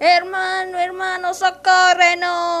hermano, hermano, socórrenos.